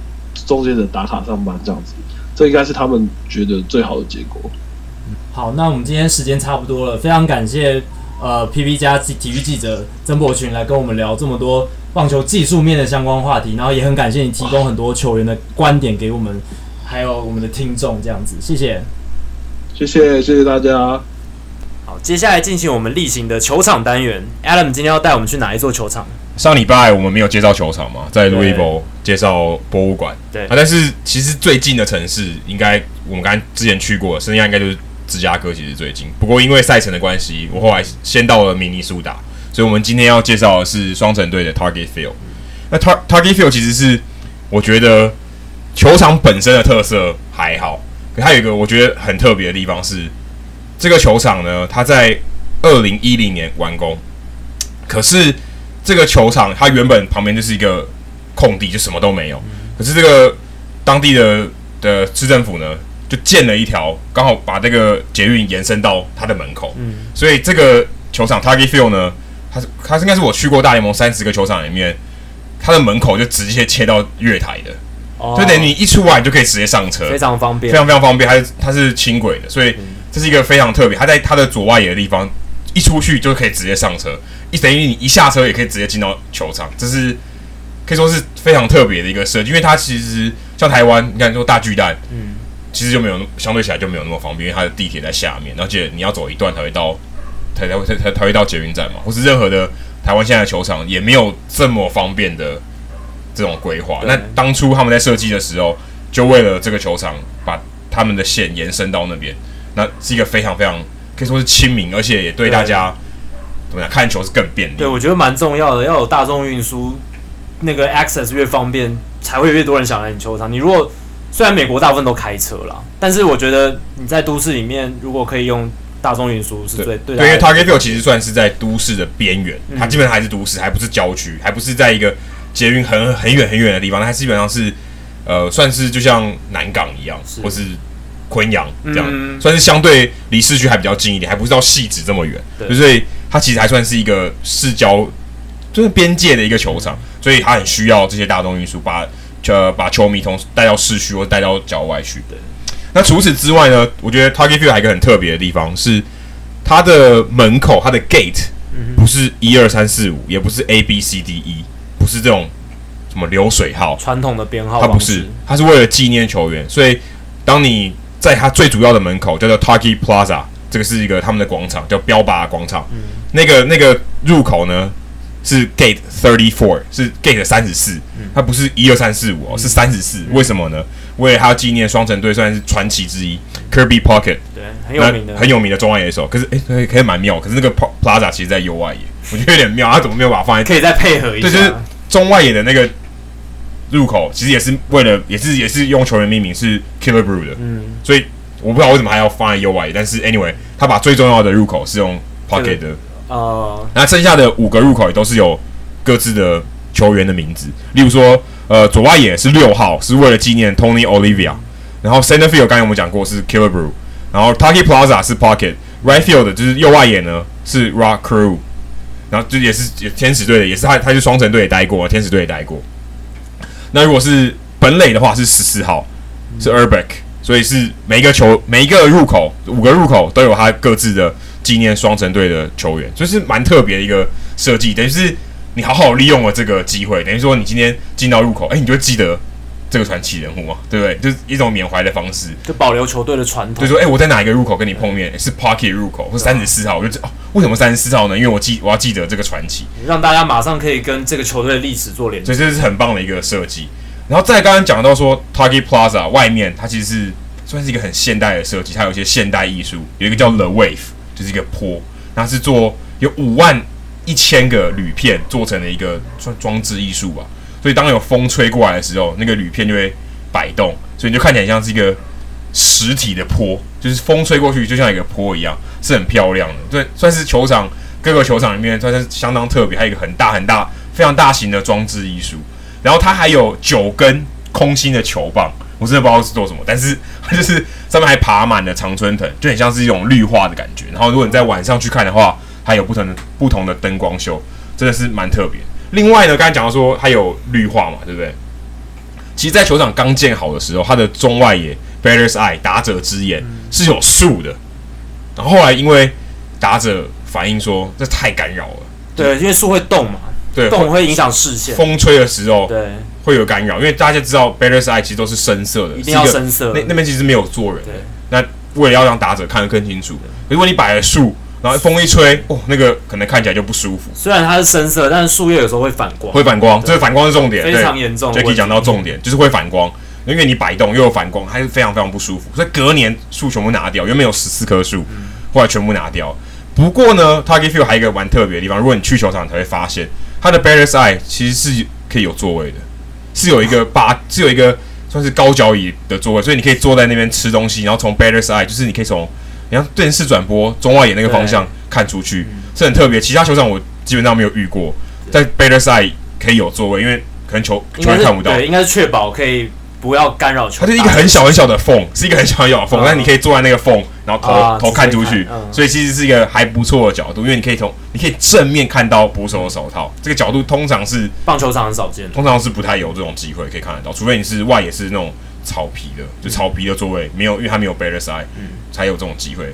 终结者打卡上班这样子。这应该是他们觉得最好的结果。好，那我们今天时间差不多了，非常感谢呃 PP 加体育记者曾博群来跟我们聊这么多棒球技术面的相关话题，然后也很感谢你提供很多球员的观点给我们，还有我们的听众这样子，谢谢，谢谢谢谢大家。好，接下来进行我们例行的球场单元，Adam 今天要带我们去哪一座球场？上礼拜我们没有介绍球场嘛，在 Louisville 介绍博物馆。对啊，但是其实最近的城市，应该我们刚才之前去过，剩下应该就是芝加哥，其实最近。不过因为赛程的关系，我后来先到了明尼苏达，所以我们今天要介绍的是双城队的 Target Field。那 Tar Target Field 其实是我觉得球场本身的特色还好，可它有一个我觉得很特别的地方是，这个球场呢，它在二零一零年完工，可是。这个球场它原本旁边就是一个空地，就什么都没有。可是这个当地的的市政府呢，就建了一条，刚好把这个捷运延伸到它的门口。所以这个球场 Target Field 呢，它是它应该是我去过大联盟三十个球场里面，它的门口就直接切到月台的，就等于你一出来就可以直接上车，非常方便，非常非常方便。它是它是轻轨的，所以这是一个非常特别。它在它的左外野的地方，一出去就可以直接上车。一等于你一下车也可以直接进到球场，这是可以说是非常特别的一个设计，因为它其实像台湾，你看说大巨蛋，嗯，其实就没有相对起来就没有那么方便，因为它的地铁在下面，而且你要走一段才会到，才才会才才会到捷运站嘛，或是任何的台湾现在的球场也没有这么方便的这种规划。那当初他们在设计的时候，就为了这个球场，把他们的线延伸到那边，那是一个非常非常可以说是亲民，而且也对大家。怎么样？看球是更便利。对，我觉得蛮重要的，要有大众运输，那个 access 越方便，才会越多人想来你球场。你如果虽然美国大部分都开车啦，但是我觉得你在都市里面，如果可以用大众运输，是最对。对，因为 Target Field 其实算是在都市的边缘，它基本上还是都市，还不是郊区，还不是在一个捷运很很远很远的地方，它基本上是呃，算是就像南港一样，是或是昆阳这样，嗯、算是相对离市区还比较近一点，还不是到汐止这么远，对所以。它其实还算是一个市郊，就是边界的一个球场，所以它很需要这些大众运输，把呃把球迷从带到市区或带到郊外去的。那除此之外呢，我觉得 Target Field 还有一个很特别的地方是，它的门口它的 gate 不是一二三四五，也不是 A B C D E，不是这种什么流水号传统的编号，它不是，它是为了纪念球员，所以当你在它最主要的门口叫做 Target Plaza。这个是一个他们的广场，叫标靶广场。嗯、那个那个入口呢是 Gate Thirty Four，是 Gate 三十四，它不是一二三四五哦，是三十四。为什么呢？为了他要纪念双城队算是传奇之一，Kirby Puckett，对，很有名的，很有名的中外野手。可是诶，可以可以蛮妙。可是那个 Plaza 其实在右外野，我觉得有点妙。他怎么没有把它放在？可以再配合一下。对，就是中外野的那个入口，其实也是为了，也是也是用球员命名，是 Killer Brew 的。嗯，所以。我不知道为什么还要放在右外野，但是 anyway，他把最重要的入口是用 Puckett 的，呃，那剩下的五个入口也都是有各自的球员的名字，例如说，呃，左外野是六号，是为了纪念 Tony Olivia，然后 Center Field 刚才我们讲过是 Killer Brew 然后 Target Plaza 是 Puckett，Right Field 就是右外野呢是 Rock Carew，然后就也是天使队的，也是他，他是双城队也待过，天使队也待过，那如果是本垒的话是十四号，是 Urbeck。所以是每一个球每一个入口五个入口都有他各自的纪念双城队的球员，所以是蛮特别的一个设计。等于是你好好利用了这个机会，等于说你今天进到入口，哎、欸，你就会记得这个传奇人物嘛，对不对？就是一种缅怀的方式，就保留球队的传统。就是说，哎、欸，我在哪一个入口跟你碰面？是 Parkit 入口，或三十四号，我就哦、为什么三十四号呢？因为我记我要记得这个传奇，让大家马上可以跟这个球队的历史做连接。所以这是很棒的一个设计。然后再刚刚讲到说，Target Plaza 外面它其实是算是一个很现代的设计，它有一些现代艺术，有一个叫 The Wave，就是一个坡，那是做有五万一千个铝片做成的一个装装置艺术吧。所以当有风吹过来的时候，那个铝片就会摆动，所以你就看起来像是一个实体的坡，就是风吹过去就像一个坡一样，是很漂亮的。对，算是球场各个球场里面算是相当特别，还有一个很大很大非常大型的装置艺术。然后它还有九根空心的球棒，我真的不知道是做什么，但是它就是上面还爬满了常春藤，就很像是一种绿化的感觉。然后如果你在晚上去看的话，还有不同的不同的灯光秀，真的是蛮特别。另外呢，刚才讲到说它有绿化嘛，对不对？其实，在球场刚建好的时候，它的中外野 Batter's Eye 打者之眼是有树的，然后后来因为打者反映说这太干扰了，对，因为树会动嘛。对，动会影响视线。风吹的时候，对，会有干扰。因为大家知道，Batter's Eye 其实都是深色的，一定要深色。那那边其实没有坐人。对。那为了要让打者看得更清楚，如果你摆了树，然后风一吹，哦，那个可能看起来就不舒服。虽然它是深色，但是树叶有时候会反光。会反光，这个反光是重点，非常严重。Jacky 讲到重点，就是会反光，因为你摆动又有反光，还是非常非常不舒服。所以隔年树全部拿掉，原本有十四棵树，后来全部拿掉。不过呢，Target Field 还有一个蛮特别的地方，如果你去球场才会发现。它的 Batter's Eye 其实是可以有座位的，是有一个八，是有一个算是高脚椅的座位，所以你可以坐在那边吃东西，然后从 Batter's Eye 就是你可以从你看电视转播中外野那个方向看出去，是很特别。其他球场我基本上没有遇过，在 e e r Side 可以有座位，因为可能球球员看不到，对，应该是确保可以。不要干扰球。它是一个很小很小的缝，是一个很小很小的缝，但你可以坐在那个缝，然后头、啊、头看出去，嗯、所以其实是一个还不错的角度，因为你可以从你可以正面看到捕手的手套，这个角度通常是棒球场很少见，通常是不太有这种机会可以看得到，除非你是外野是那种草皮的，就草皮的座位没有，因为它没有 Eye，嗯，才有这种机会，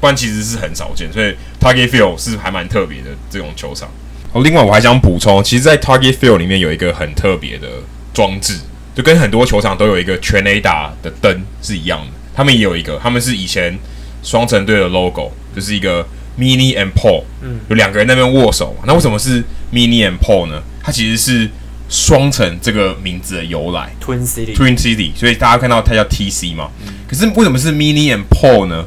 不然其实是很少见，所以 Target Field 是还蛮特别的这种球场。哦，另外我还想补充，其实，在 Target Field 里面有一个很特别的装置。就跟很多球场都有一个全垒打的灯是一样的，他们也有一个，他们是以前双城队的 logo，就是一个 Minnie and Paul，嗯，有两个人在那边握手。那为什么是 Minnie and Paul 呢？它其实是双城这个名字的由来，Twin City，Twin City，所以大家看到它叫 TC 嘛。嗯、可是为什么是 Minnie and Paul 呢？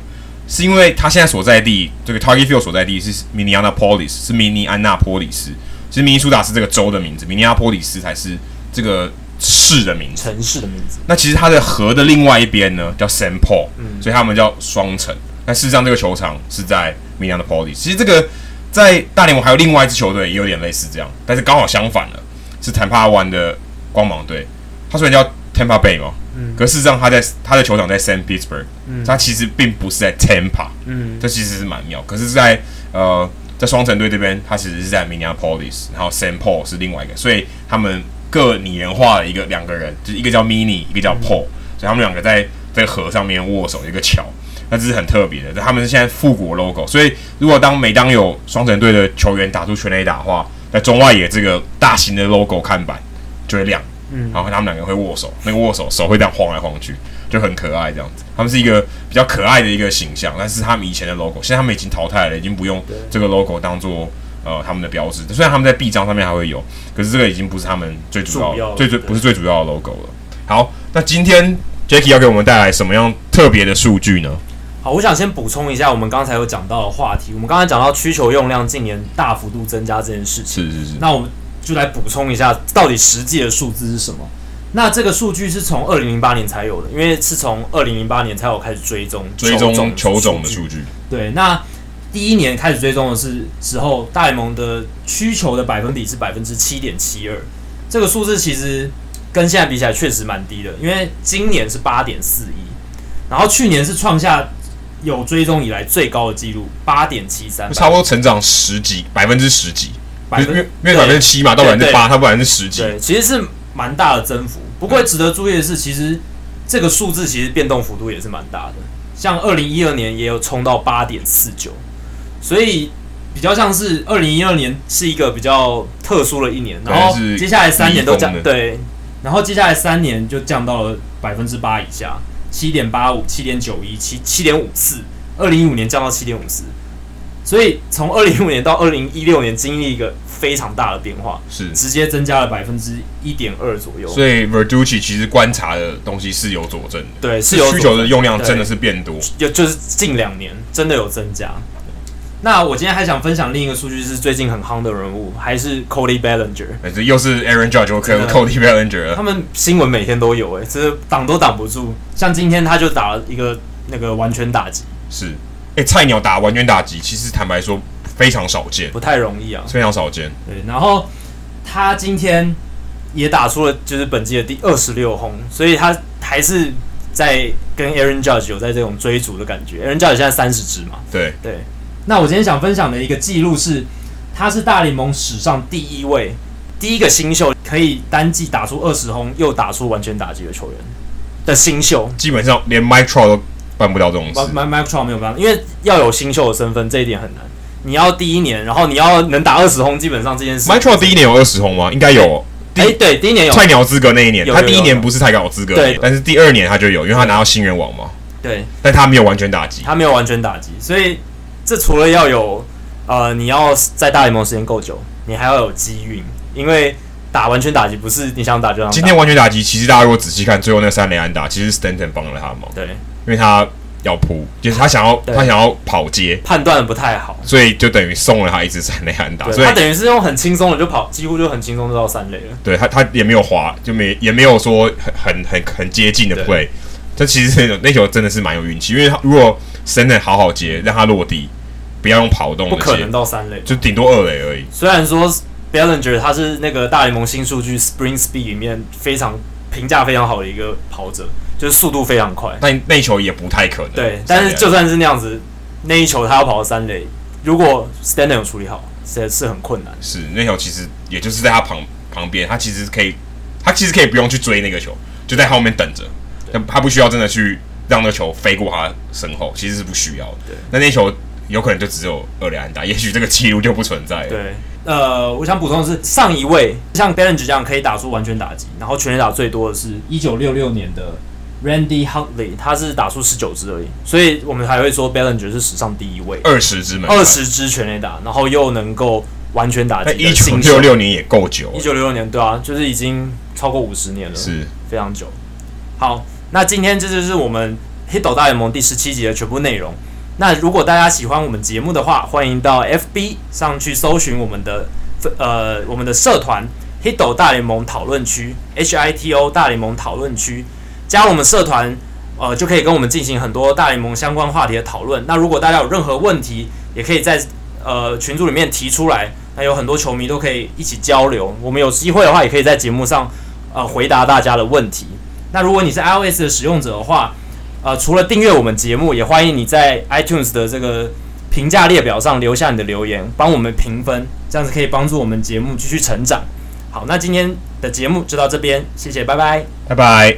是因为它现在所在地这个 Target Field 所在地是 Minneapolis，是明尼安纳波里斯，其实明尼苏达是这个州的名字，明尼阿波里斯才是这个。市的名字，城市的名字。那其实它的河的另外一边呢，叫 Saint Paul，嗯，所以他们叫双城。但事实上，这个球场是在 Minneapolis。其实这个在大联盟还有另外一支球队也有点类似这样，但是刚好相反了，是 Tampa One 的光芒队。他虽然叫 Tampa Bay 嘛，嗯，可事实上他在他的球场在 Saint Petersburg，嗯，它其实并不是在 Tampa，嗯，这其实是蛮妙。可是在，在呃，在双城队这边，他其实是在 Minneapolis，然后 Saint Paul 是另外一个，所以他们。各拟人化了一个两个人，就是一个叫 Mini，一个叫 Paul，、嗯、所以他们两个在在河上面握手，一个桥，那这是很特别的。他们是现在复古 logo，所以如果当每当有双城队的球员打出全垒打的话，在中外野这个大型的 logo 看板就会亮，嗯，然后他们两个会握手，那个握手手会这样晃来晃去，就很可爱这样子。他们是一个比较可爱的一个形象，但是他们以前的 logo，现在他们已经淘汰了，已经不用这个 logo 当做。呃，他们的标志，虽然他们在臂章上面还会有，可是这个已经不是他们最主要、要最最不是最主要的 logo 了。好，那今天 Jacky 要给我们带来什么样特别的数据呢？好，我想先补充一下我们刚才有讲到的话题。我们刚才讲到需求用量近年大幅度增加这件事情，是是是。那我们就来补充一下，到底实际的数字是什么？那这个数据是从二零零八年才有的，因为是从二零零八年才有开始追踪追踪球种的数据。对，那。第一年开始追踪的是时候，大联盟的需求的百分比是百分之七点七二，这个数字其实跟现在比起来确实蛮低的，因为今年是八点四一，然后去年是创下有追踪以来最高的记录八点七三，差不多成长十几百分之十几，百分因为因为百分之七嘛到百分之八，它不然是十几，对，其实是蛮大的增幅。不过值得注意的是，其实这个数字其实变动幅度也是蛮大的，像二零一二年也有冲到八点四九。所以比较像是二零一二年是一个比较特殊的一年，然后接下来三年都降，对，然后接下来三年就降到了百分之八以下，七点八五、七点九一、七七点五四，二零一五年降到七点五四，所以从二零一五年到二零一六年经历一个非常大的变化，是。直接增加了百分之一点二左右。所以 Verducci 其实观察的东西是有佐证的，对，是有需求的用量真的是变多，就就是近两年真的有增加。那我今天还想分享另一个数据，是最近很夯的人物，还是 Cody Bellinger。哎，这又是 Aaron Judge 和 Cody Bellinger。他们新闻每天都有，哎，这是挡都挡不住。像今天他就打了一个那个完全打击。是，哎，菜鸟打完全打击，其实坦白说非常少见，不太容易啊，非常少见。对，然后他今天也打出了就是本季的第二十六轰，所以他还是在跟 Aaron Judge 有在这种追逐的感觉。Aaron Judge 现在三十支嘛，对对。那我今天想分享的一个记录是，他是大联盟史上第一位、第一个新秀可以单季打出二十轰又打出完全打击的球员的新秀。基本上连 Mike Trout 都办不到这种事。Mike Mike Trout 没有办法，因为要有新秀的身份，这一点很难。你要第一年，然后你要能打二十轰，基本上这件事。Mike Trout 第一年有二十轰吗？应该有。哎、欸，对，第一年有菜鸟资格那一年，他第一年不是菜鸟资格，对，但是第二年他就有，因为他拿到新人王嘛。对，但他没有完全打击，他没有完全打击，所以这除了要有。呃，你要在大联盟时间够久，你还要有机运，因为打完全打击不是你想打就让。今天完全打击，其实大家如果仔细看，最后那三连安打，其实 Stanton 帮了他忙。对，因为他要扑，就是他想要他想要跑接，判断不太好，所以就等于送了他一支三连安打。所以他等于是用很轻松的就跑，几乎就很轻松就到三垒了。对他，他也没有滑，就没也没有说很很很很接近的 play。这其实那球真的是蛮有运气，因为他如果 Stanton 好好接，让他落地。不要用跑动，不可能到三垒，就顶多二垒而已。虽然说 Bellinger 他是那个大联盟新数据 Spring Speed 里面非常评价非常好的一个跑者，就是速度非常快。那那一球也不太可能。对，但是就算是那样子，那一球他要跑到三垒，如果 Stanton 有处理好，是是很困难。是那球其实也就是在他旁旁边，他其实可以，他其实可以不用去追那个球，就在后面等着。他不需要真的去让那个球飞过他身后，其实是不需要的。那那球。有可能就只有二垒安打，也许这个记录就不存在了。对，呃，我想补充的是，上一位像 Bellinger 这样可以打出完全打击，然后全垒打最多的是一九六六年的 Randy Huntley，他是打出十九支而已。所以我们还会说 Bellinger 是史上第一位二十支门二十支全垒打，然后又能够完全打击。一九六六年也够久，一九六六年对啊，就是已经超过五十年了，是非常久。好，那今天这就是我们 Hito 大联盟第十七集的全部内容。那如果大家喜欢我们节目的话，欢迎到 FB 上去搜寻我们的呃我们的社团 Hito 大联盟讨论区 H I T O 大联盟讨论区，加我们社团，呃就可以跟我们进行很多大联盟相关话题的讨论。那如果大家有任何问题，也可以在呃群组里面提出来，那有很多球迷都可以一起交流。我们有机会的话，也可以在节目上呃回答大家的问题。那如果你是 iOS 的使用者的话，呃，除了订阅我们节目，也欢迎你在 iTunes 的这个评价列表上留下你的留言，帮我们评分，这样子可以帮助我们节目继续成长。好，那今天的节目就到这边，谢谢，拜拜，拜拜。